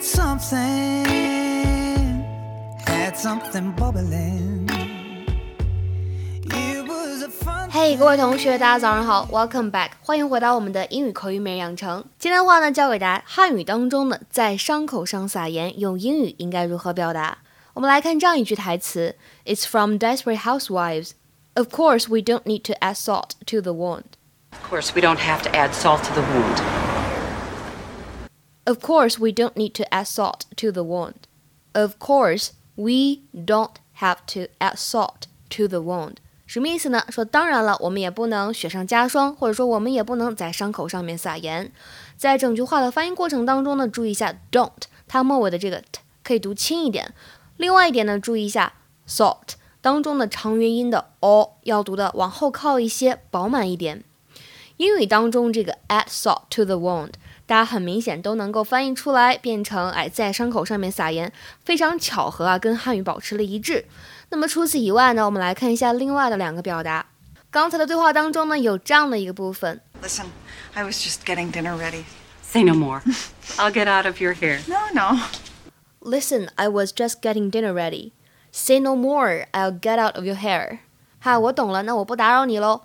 had something, had something bubbling. It was a fun 嘿各位同学，大家早上好，Welcome back，欢迎回到我们的英语口语每日养成。今天的话呢，教给大家汉语当中的在伤口上撒盐，用英语应该如何表达。我们来看这样一句台词：It's from Desperate Housewives. Of course, we don't need to add salt to the wound. Of course, we don't have to add salt to the wound. Of course, we don't need to add salt to the wound. Of course, we don't have to add salt to the wound. 什么意思呢？说当然了，我们也不能雪上加霜，或者说我们也不能在伤口上面撒盐。在整句话的发音过程当中呢，注意一下 don't，它末尾的这个 t 可以读轻一点。另外一点呢，注意一下 salt 当中的长元音的 o 要读的往后靠一些，饱满一点。英语当中这个 add salt to the wound，大家很明显都能够翻译出来，变成哎在伤口上面撒盐，非常巧合啊，跟汉语保持了一致。那么除此以外呢，我们来看一下另外的两个表达。刚才的对话当中呢，有这样的一个部分 Listen, I was just getting dinner ready. Say no more. I'll get out of your hair. No, no. Listen, I was just getting dinner ready. Say no more, I'll get out of your hair. 哈，我懂了，那我不打扰你喽。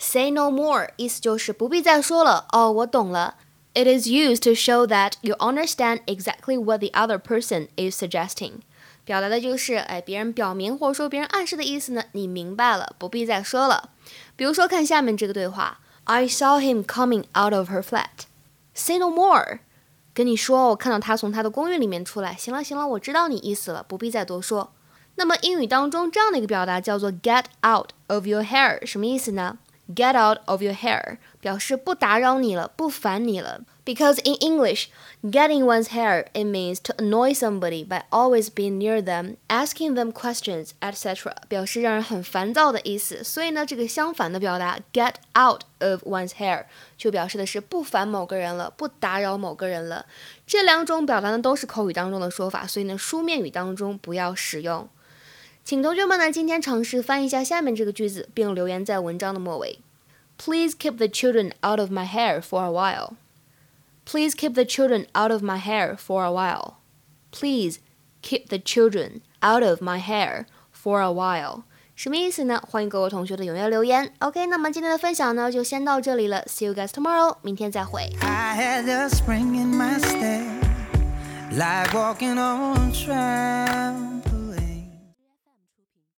Say no more 意思就是不必再说了。哦，我懂了。It is used to show that you understand exactly what the other person is suggesting. 表达的就是，哎，别人表明或者说别人暗示的意思呢，你明白了，不必再说了。比如说，看下面这个对话：I saw him coming out of her flat. Say no more. 跟你说，我看到他从他的公寓里面出来。行了，行了，我知道你意思了，不必再多说。那么英语当中这样的一个表达叫做 get out of your hair，什么意思呢？Get out of your hair 表示不打扰你了，不烦你了。Because in English, getting one's hair it means to annoy somebody by always being near them, asking them questions, etc. 表示让人很烦躁的意思。所以呢，这个相反的表达 get out of one's hair 就表示的是不烦某个人了，不打扰某个人了。这两种表达呢都是口语当中的说法，所以呢书面语当中不要使用。请同学们呢今天尝试翻译一下下面这个句子，并留言在文章的末尾。Please keep the children out of my hair for a while. Please keep the children out of my hair for a while. Please keep the children out of my hair for a while. 什么意思呢？欢迎各位同学的踊跃留言。OK，那么今天的分享呢就先到这里了。See you guys tomorrow，明天再会。 I had the spring in my step, like walking on trial.